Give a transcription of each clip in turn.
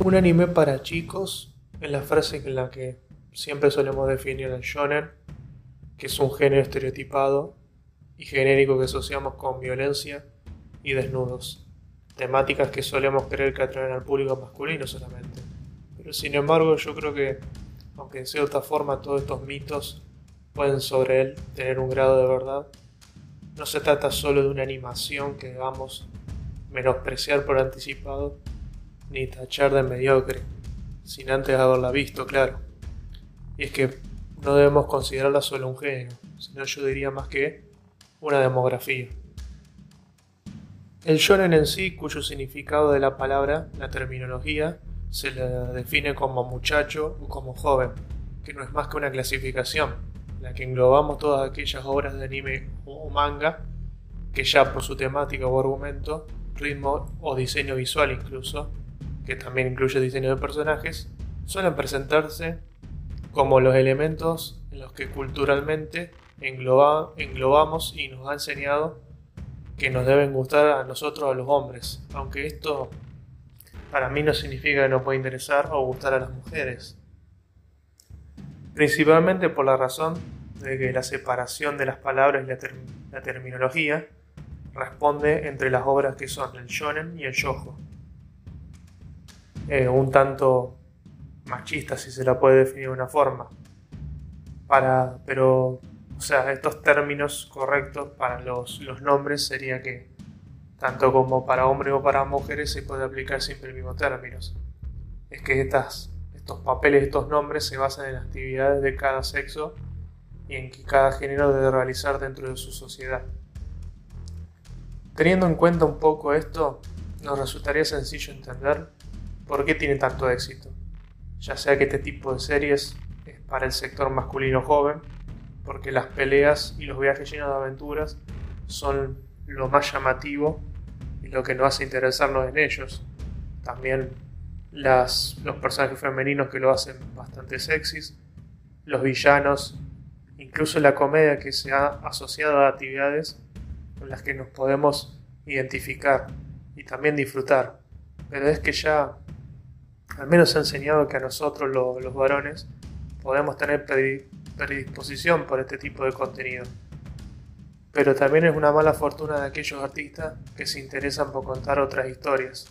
Un anime para chicos es la frase en la que siempre solemos definir al shonen, que es un género estereotipado y genérico que asociamos con violencia y desnudos, temáticas que solemos creer que atraen al público masculino solamente. Pero sin embargo yo creo que, aunque de cierta forma todos estos mitos pueden sobre él tener un grado de verdad, no se trata solo de una animación que debamos menospreciar por anticipado, ni tachar de mediocre, sin antes haberla visto, claro. Y es que no debemos considerarla solo un género, sino yo diría más que una demografía. El shonen en sí, cuyo significado de la palabra, la terminología, se le define como muchacho o como joven, que no es más que una clasificación, la que englobamos todas aquellas obras de anime o manga que ya por su temática o argumento, ritmo o diseño visual incluso, que también incluye diseño de personajes, suelen presentarse como los elementos en los que culturalmente englobamos y nos ha enseñado que nos deben gustar a nosotros, a los hombres, aunque esto para mí no significa que no pueda interesar o gustar a las mujeres. Principalmente por la razón de que la separación de las palabras y la, terminología responde entre las obras que son el shonen y el shoujo. Eh, un tanto machista, si se la puede definir de una forma. Para, pero, o sea, estos términos correctos para los, los nombres sería que tanto como para hombres o para mujeres se puede aplicar siempre el mismo términos. Es que estas, estos papeles, estos nombres se basan en las actividades de cada sexo y en que cada género debe realizar dentro de su sociedad. Teniendo en cuenta un poco esto, nos resultaría sencillo entender por qué tiene tanto éxito, ya sea que este tipo de series es para el sector masculino joven, porque las peleas y los viajes llenos de aventuras son lo más llamativo y lo que nos hace interesarnos en ellos. También las, los personajes femeninos que lo hacen bastante sexys, los villanos, incluso la comedia que se ha asociado a actividades con las que nos podemos identificar y también disfrutar. Pero es que ya al menos ha enseñado que a nosotros los varones podemos tener predisposición por este tipo de contenido. Pero también es una mala fortuna de aquellos artistas que se interesan por contar otras historias.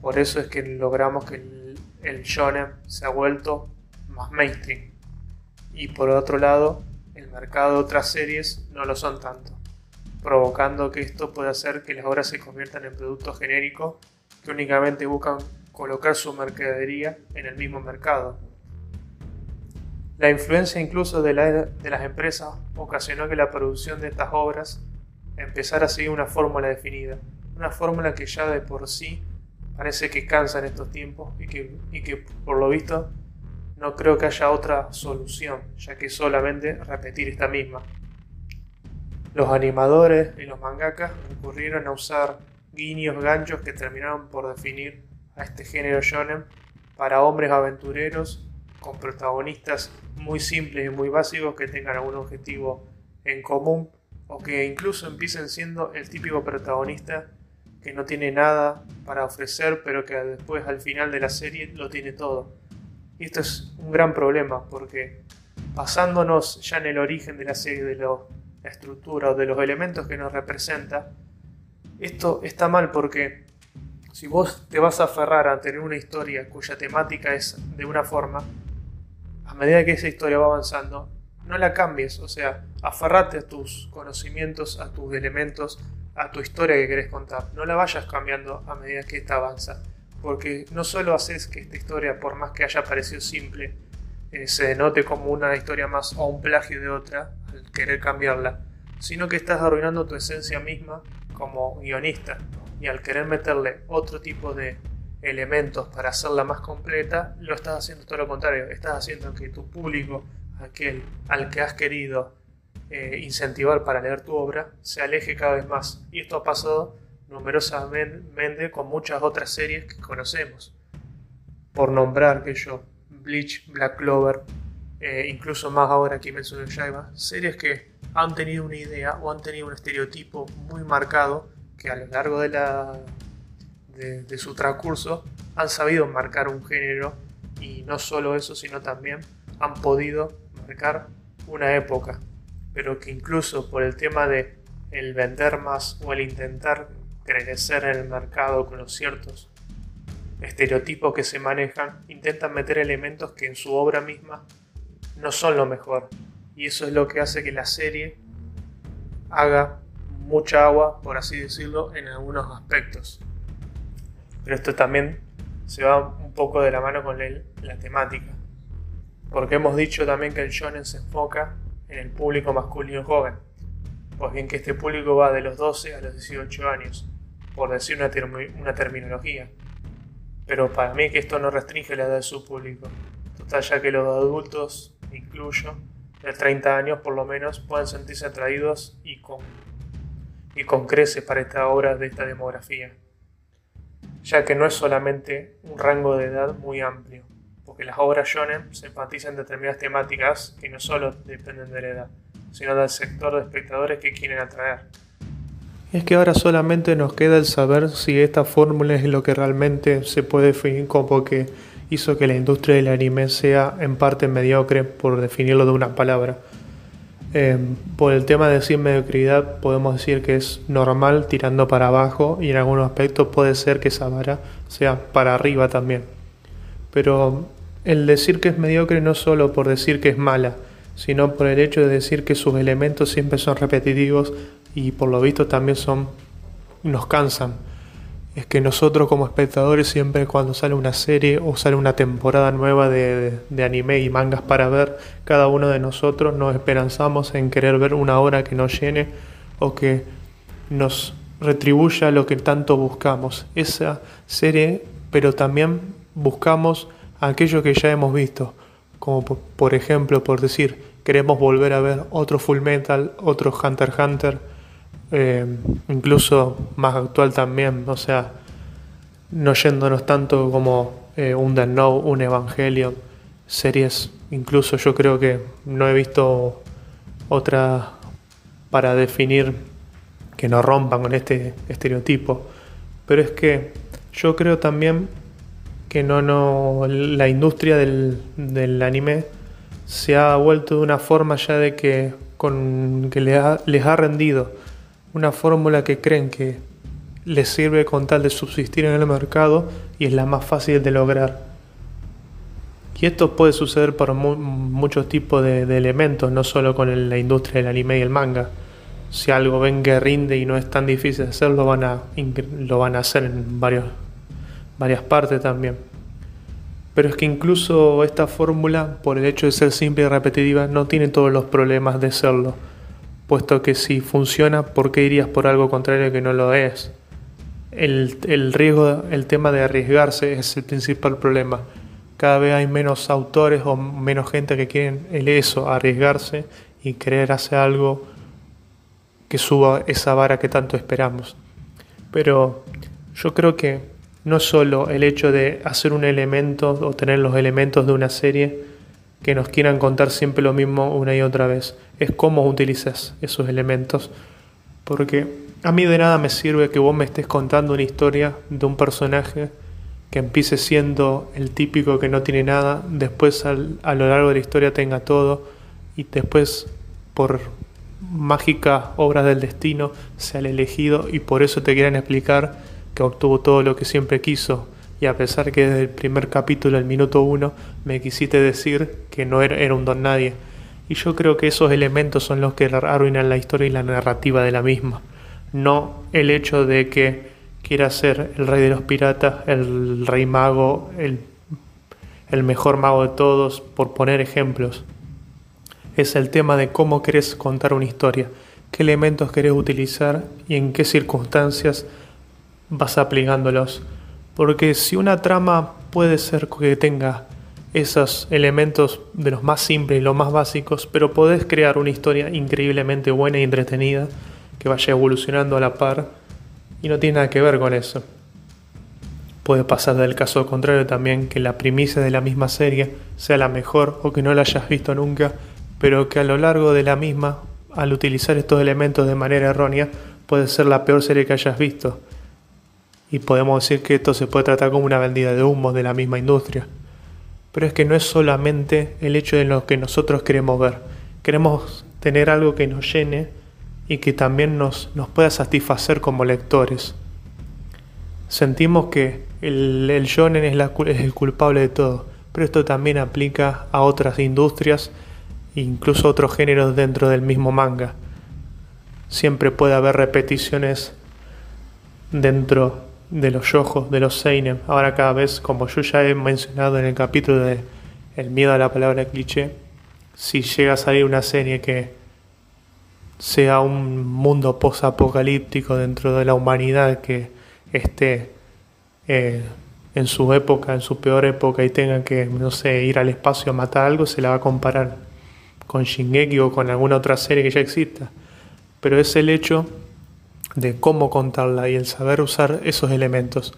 Por eso es que logramos que el, el shonen se ha vuelto más mainstream. Y por otro lado, el mercado de otras series no lo son tanto provocando que esto pueda hacer que las obras se conviertan en productos genéricos que únicamente buscan colocar su mercadería en el mismo mercado. La influencia incluso de, las empresas ocasionó que la producción de estas obras empezara a seguir una fórmula definida, una fórmula que ya de por sí parece que cansa en estos tiempos y que, y que por lo visto no creo que haya otra solución, ya que solamente repetir esta misma. Los animadores y los mangakas recurrieron a usar guiños ganchos que terminaron por definir a este género shonen para hombres aventureros con protagonistas muy simples y muy básicos que tengan algún objetivo en común o que incluso empiecen siendo el típico protagonista que no tiene nada para ofrecer pero que después al final de la serie lo tiene todo. Y esto es un gran problema porque basándonos ya en el origen de la serie de la estructura o de los elementos que nos representa, esto está mal porque si vos te vas a aferrar a tener una historia cuya temática es de una forma, a medida que esa historia va avanzando, no la cambies, o sea, aferrate a tus conocimientos, a tus elementos, a tu historia que querés contar, no la vayas cambiando a medida que esta avanza, porque no solo haces que esta historia, por más que haya parecido simple, eh, se denote como una historia más o un plagio de otra al querer cambiarla, sino que estás arruinando tu esencia misma como guionista y al querer meterle otro tipo de elementos para hacerla más completa, lo estás haciendo todo lo contrario, estás haciendo que tu público, aquel al que has querido eh, incentivar para leer tu obra, se aleje cada vez más. Y esto ha pasado numerosamente con muchas otras series que conocemos. Por nombrar que yo, Bleach, Black Clover, eh, incluso más ahora Kimetsu no Yaiba, series que han tenido una idea o han tenido un estereotipo muy marcado que a lo largo de la, de, su transcurso han sabido marcar un género y no solo eso, sino también han podido marcar una época, pero que incluso por el tema de el vender más o el intentar crecer en el mercado con los ciertos estereotipos que se manejan, intentan meter elementos que en su obra misma no son lo mejor. Y eso es lo que hace que la serie haga mucha agua, por así decirlo, en algunos aspectos. Pero esto también se va un poco de la mano con la temática. Porque hemos dicho también que el shonen se enfoca en el público masculino joven. Pues bien que este público va de los 12 a los 18 años, por decir una, una terminología. Pero para mí que esto no restringe la edad de su público. Total, ya que los adultos, incluyo, de 30 años por lo menos, pueden sentirse atraídos y con, y con creces para esta obra de esta demografía ya que no es solamente un rango de edad muy amplio, porque las obras shonen se enfatizan en determinadas temáticas que no solo dependen de la edad, sino del sector de espectadores que quieren atraer. Es que ahora solamente nos queda el saber si esta fórmula es lo que realmente se puede definir como que hizo que la industria del anime sea en parte mediocre, por definirlo de una palabra. Eh, por el tema de decir mediocridad, podemos decir que es normal tirando para abajo y en algunos aspectos puede ser que esa vara sea para arriba también. Pero el decir que es mediocre no solo por decir que es mala, sino por el hecho de decir que sus elementos siempre son repetitivos y por lo visto también son nos cansan es que nosotros como espectadores siempre cuando sale una serie o sale una temporada nueva de, anime y mangas para ver, cada uno de nosotros nos esperanzamos en querer ver una hora que nos llene o que nos retribuya lo que tanto buscamos. Esa serie, pero también buscamos aquello que ya hemos visto, como por ejemplo, por decir, queremos volver a ver otro Full Metal, otro Hunter x Hunter, eh, incluso más actual también, o sea, no yéndonos tanto como eh, un The Know, un Evangelion, series, incluso yo creo que no he visto otra para definir que no rompan con este estereotipo, pero es que yo creo también que no, no, la industria del, del anime se ha vuelto de una forma ya de que, con, que les ha, les ha rendido una fórmula que creen que les sirve con tal de subsistir en el mercado y es la más fácil de lograr. Y esto puede suceder por muchos tipos de, elementos, no solo con la industria del anime y el manga. Si algo ven que rinde y no es tan difícil de hacerlo, van a, lo van a hacer en varias partes también. Pero es que incluso esta fórmula, por el hecho de ser simple y repetitiva, no tiene todos los problemas de serlo puesto que si funciona, ¿por qué irías por algo contrario que no lo es? El, el, riesgo, el tema de arriesgarse es el principal problema. Cada vez hay menos autores o menos gente que quieren el eso, arriesgarse y querer hacer algo que suba esa vara que tanto esperamos. Pero yo creo que no solo el hecho de hacer un elemento o tener los elementos de una serie que nos quieran contar siempre lo mismo una y otra vez. Es cómo utilizas esos elementos. Porque a mí de nada me sirve que vos me estés contando una historia de un personaje que empiece siendo el típico que no tiene nada, después a lo largo de la historia tenga todo y después por mágica obra del destino sea el elegido y por eso te quieran explicar que obtuvo todo lo que siempre quiso y a pesar que desde el primer capítulo, el minuto uno, me quisiste decir que no era, un don nadie. Y yo creo que esos elementos son los que arruinan la historia y la narrativa de la misma. No el hecho de que quiera ser el rey de los piratas, el rey mago, el, el mejor mago de todos, por poner ejemplos. Es el tema de cómo querés contar una historia, qué elementos querés utilizar y en qué circunstancias vas aplicándolos. Porque si una trama puede ser que tenga esos elementos de los más simples y los más básicos, pero podés crear una historia increíblemente buena y entretenida que vaya evolucionando a la par y no tiene nada que ver con eso. Puede pasar del caso contrario también que la primicia de la misma serie sea la mejor o que no la hayas visto nunca, pero que a lo largo de la misma, al utilizar estos elementos de manera errónea, puede ser la peor serie que hayas visto y podemos decir que esto se puede tratar como una vendida de humo de la misma industria. Pero es que no es solamente el hecho de lo que nosotros queremos ver. Queremos tener algo que nos llene y que también nos, nos pueda satisfacer como lectores. Sentimos que el, el shonen es, es el culpable de todo, pero esto también aplica a otras industrias e incluso otros géneros dentro del mismo manga. Siempre puede haber repeticiones dentro de los yojos, de los seinen. Ahora cada vez, como yo ya he mencionado en el capítulo de El miedo a la palabra cliché, si llega a salir una serie que sea un mundo post-apocalíptico dentro de la humanidad que esté eh, en su época, en su peor época y tenga que, no sé, ir al espacio a matar algo, se la va a comparar con Shingeki o con alguna otra serie que ya exista. Pero es el hecho de cómo contarla y el saber usar esos elementos.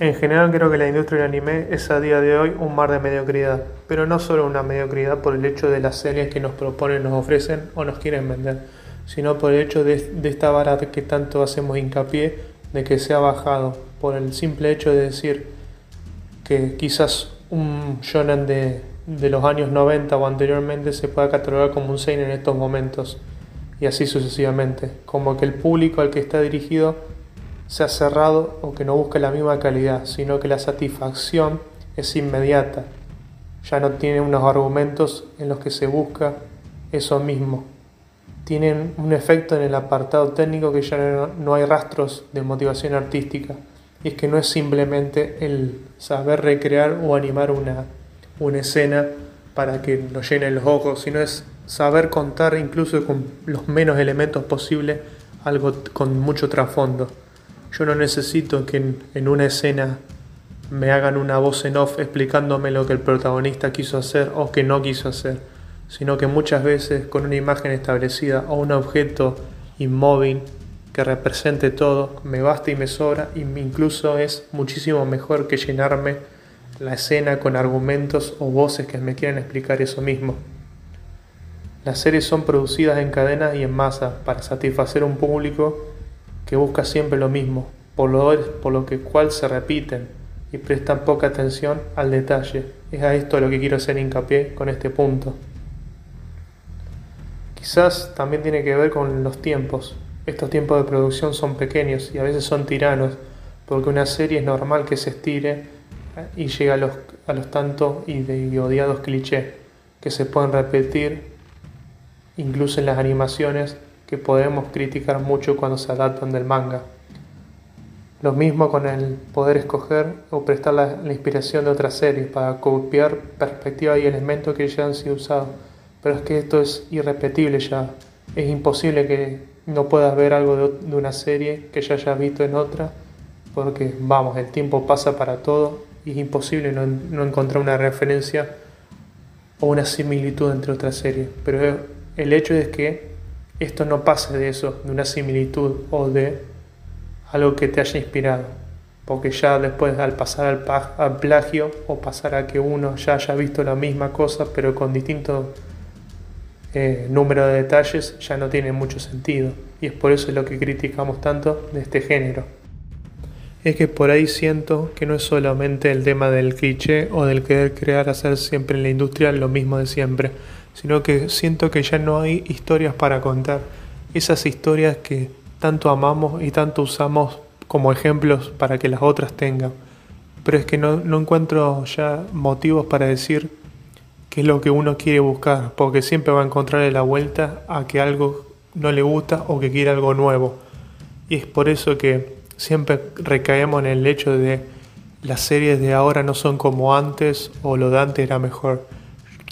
En general creo que la industria del anime es a día de hoy un mar de mediocridad, pero no solo una mediocridad por el hecho de las series que nos proponen, nos ofrecen o nos quieren vender, sino por el hecho de, esta vara que tanto hacemos hincapié de que se ha bajado, por el simple hecho de decir que quizás un shonen de, los años 90 o anteriormente se pueda catalogar como un seinen en estos momentos y así sucesivamente, como que el público al que está dirigido sea cerrado o que no busque la misma calidad, sino que la satisfacción es inmediata. Ya no tiene unos argumentos en los que se busca eso mismo. Tienen un efecto en el apartado técnico que ya no, hay rastros de motivación artística. Y es que no es simplemente el saber recrear o animar una, una escena para que nos llenen los ojos, sino es saber contar incluso con los menos elementos posibles algo con mucho trasfondo. Yo no necesito que en, una escena me hagan una voz en off explicándome lo que el protagonista quiso hacer o que no quiso hacer, sino que muchas veces con una imagen establecida o un objeto inmóvil que represente todo, me basta y me sobra y incluso es muchísimo mejor que llenarme la escena con argumentos o voces que me quieran explicar eso mismo. Las series son producidas en cadena y en masa para satisfacer un público que busca siempre lo mismo, por lo, por lo que cual se repiten y prestan poca atención al detalle. Es a esto lo que quiero hacer hincapié con este punto. Quizás también tiene que ver con los tiempos. Estos tiempos de producción son pequeños y a veces son tiranos, porque una serie es normal que se estire y llegue a los, a los tantos y, de, odiados clichés que se pueden repetir incluso en las animaciones que podemos criticar mucho cuando se adaptan del manga. Lo mismo con el poder escoger o prestar la, inspiración de otras series para copiar perspectivas y elementos que ya han sido usados. Pero es que esto es irrepetible ya. Es imposible que no puedas ver algo de, una serie que ya hayas visto en otra, porque vamos, el tiempo pasa para todo y es imposible no, no encontrar una referencia o una similitud entre otras series. Pero el hecho es que esto no pase de eso, de una similitud o de algo que te haya inspirado. Porque ya después al pasar al, plagio o pasar a que uno ya haya visto la misma cosa pero con distinto eh, número de detalles ya no tiene mucho sentido. Y es por eso lo que criticamos tanto de este género. Es que por ahí siento que no es solamente el tema del cliché o del querer crear hacer siempre en la industria lo mismo de siempre sino que siento que ya no hay historias para contar. Esas historias que tanto amamos y tanto usamos como ejemplos para que las otras tengan. Pero es que no, encuentro ya motivos para decir qué es lo que uno quiere buscar, porque siempre va a encontrarle la vuelta a que algo no le gusta o que quiere algo nuevo. Y es por eso que siempre recaemos en el hecho de las series de ahora no son como antes o lo de antes era mejor.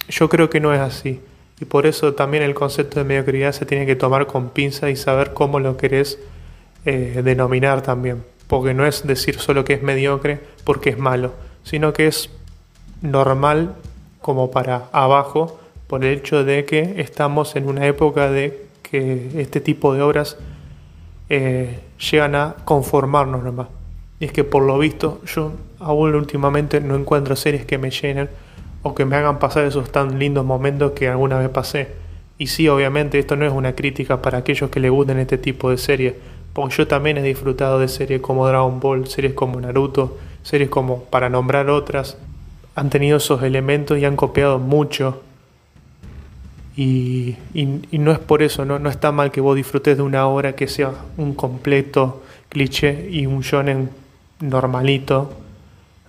Yo creo que no es así. Y por eso también el concepto de mediocridad se tiene que tomar con pinza y saber cómo lo querés eh, denominar también. Porque no es decir solo que es mediocre porque es malo, sino que es normal como para abajo por el hecho de que estamos en una época de que este tipo de obras eh, llegan a conformarnos nomás. Y es que por lo visto yo aún últimamente no encuentro series que me llenen o que me hagan pasar esos tan lindos momentos que alguna vez pasé. Y sí, obviamente esto no es una crítica para aquellos que le gusten este tipo de series, Porque yo también he disfrutado de series como Dragon Ball, series como Naruto, series como, para nombrar otras, han tenido esos elementos y han copiado mucho. Y, no es por eso, ¿no? no está mal que vos disfrutes de una obra que sea un completo cliché y un shonen normalito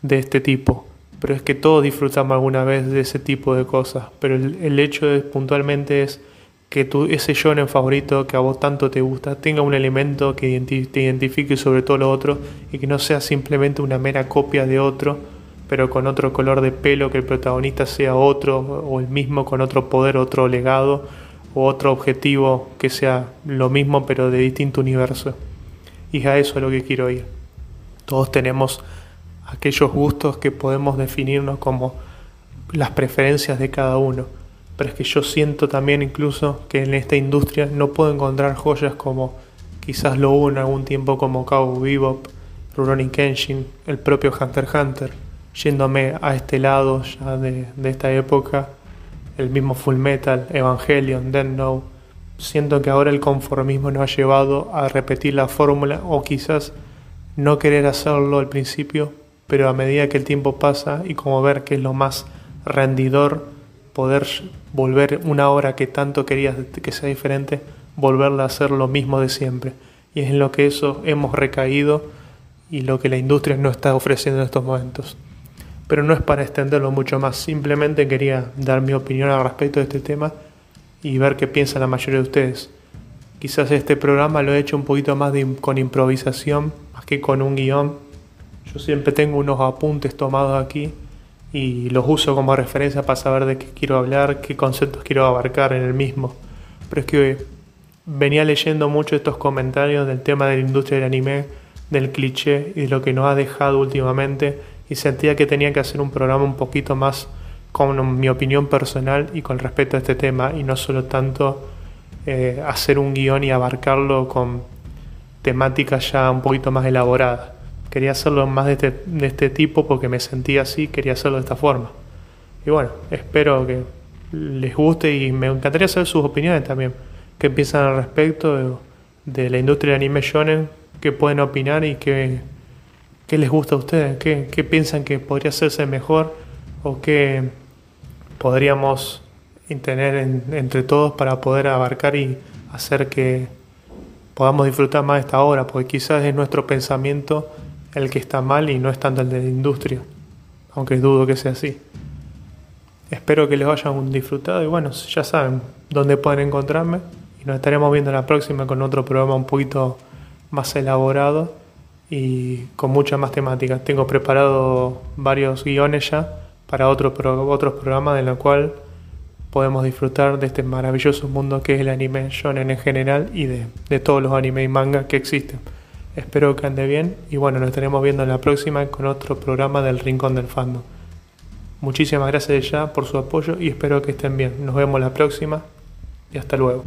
de este tipo. Pero es que todos disfrutamos alguna vez de ese tipo de cosas. Pero el, hecho puntualmente es que tu, ese shonen favorito que a vos tanto te gusta tenga un elemento que te identifique sobre todo lo otro y que no sea simplemente una mera copia de otro, pero con otro color de pelo, que el protagonista sea otro o el mismo con otro poder, otro legado o otro objetivo que sea lo mismo pero de distinto universo. Y a eso es lo que quiero ir. Todos tenemos aquellos gustos que podemos definirnos como las preferencias de cada uno. Pero es que yo siento también incluso que en esta industria no puedo encontrar joyas como quizás lo hubo en algún tiempo como Cowboy Bebop, Rurouni Kenshin, el propio Hunter x Hunter. Yéndome a este lado ya de, esta época, el mismo Full Metal, Evangelion, Death Note. Siento que ahora el conformismo nos ha llevado a repetir la fórmula o quizás no querer hacerlo al principio, pero a medida que el tiempo pasa y como ver que es lo más rendidor poder volver una obra que tanto querías que sea diferente, volverla a hacer lo mismo de siempre. Y es en lo que eso hemos recaído y lo que la industria no está ofreciendo en estos momentos. Pero no es para extenderlo mucho más, simplemente quería dar mi opinión al respecto de este tema y ver qué piensa la mayoría de ustedes. Quizás este programa lo he hecho un poquito más con improvisación, más que con un guion. Yo siempre tengo unos apuntes tomados aquí y los uso como referencia para saber de qué quiero hablar, qué conceptos quiero abarcar en el mismo. Pero es que venía leyendo mucho estos comentarios del tema de la industria del anime, del cliché y de lo que nos ha dejado últimamente y sentía que tenía que hacer un programa un poquito más con mi opinión personal y con respecto a este tema y no solo tanto eh, hacer un guion y abarcarlo con temáticas ya un poquito más elaboradas. Quería hacerlo más de este, de este tipo porque me sentía así, quería hacerlo de esta forma. Y bueno, espero que les guste y me encantaría saber sus opiniones también. ¿Qué piensan al respecto de, la industria de anime shonen? ¿Qué pueden opinar y qué, qué les gusta a ustedes? ¿Qué, ¿Qué piensan que podría hacerse mejor o qué podríamos tener entre todos para poder abarcar y hacer que podamos disfrutar más de esta obra? Porque quizás es nuestro pensamiento el que está mal y no es tanto el de la industria, aunque dudo que sea así. Espero que les hayan disfrutado y bueno, ya saben dónde pueden encontrarme y nos estaremos viendo la próxima con otro programa un poquito más elaborado y con mucha más temática. Tengo preparado varios guiones ya para otro otros programas en los cual podemos disfrutar de este maravilloso mundo que es el anime shonen en general y de, de todos los anime y manga que existen. Espero que ande bien y bueno, nos estaremos viendo en la próxima con otro programa del Rincón del Fando. Muchísimas gracias ya por su apoyo y espero que estén bien. Nos vemos la próxima y hasta luego.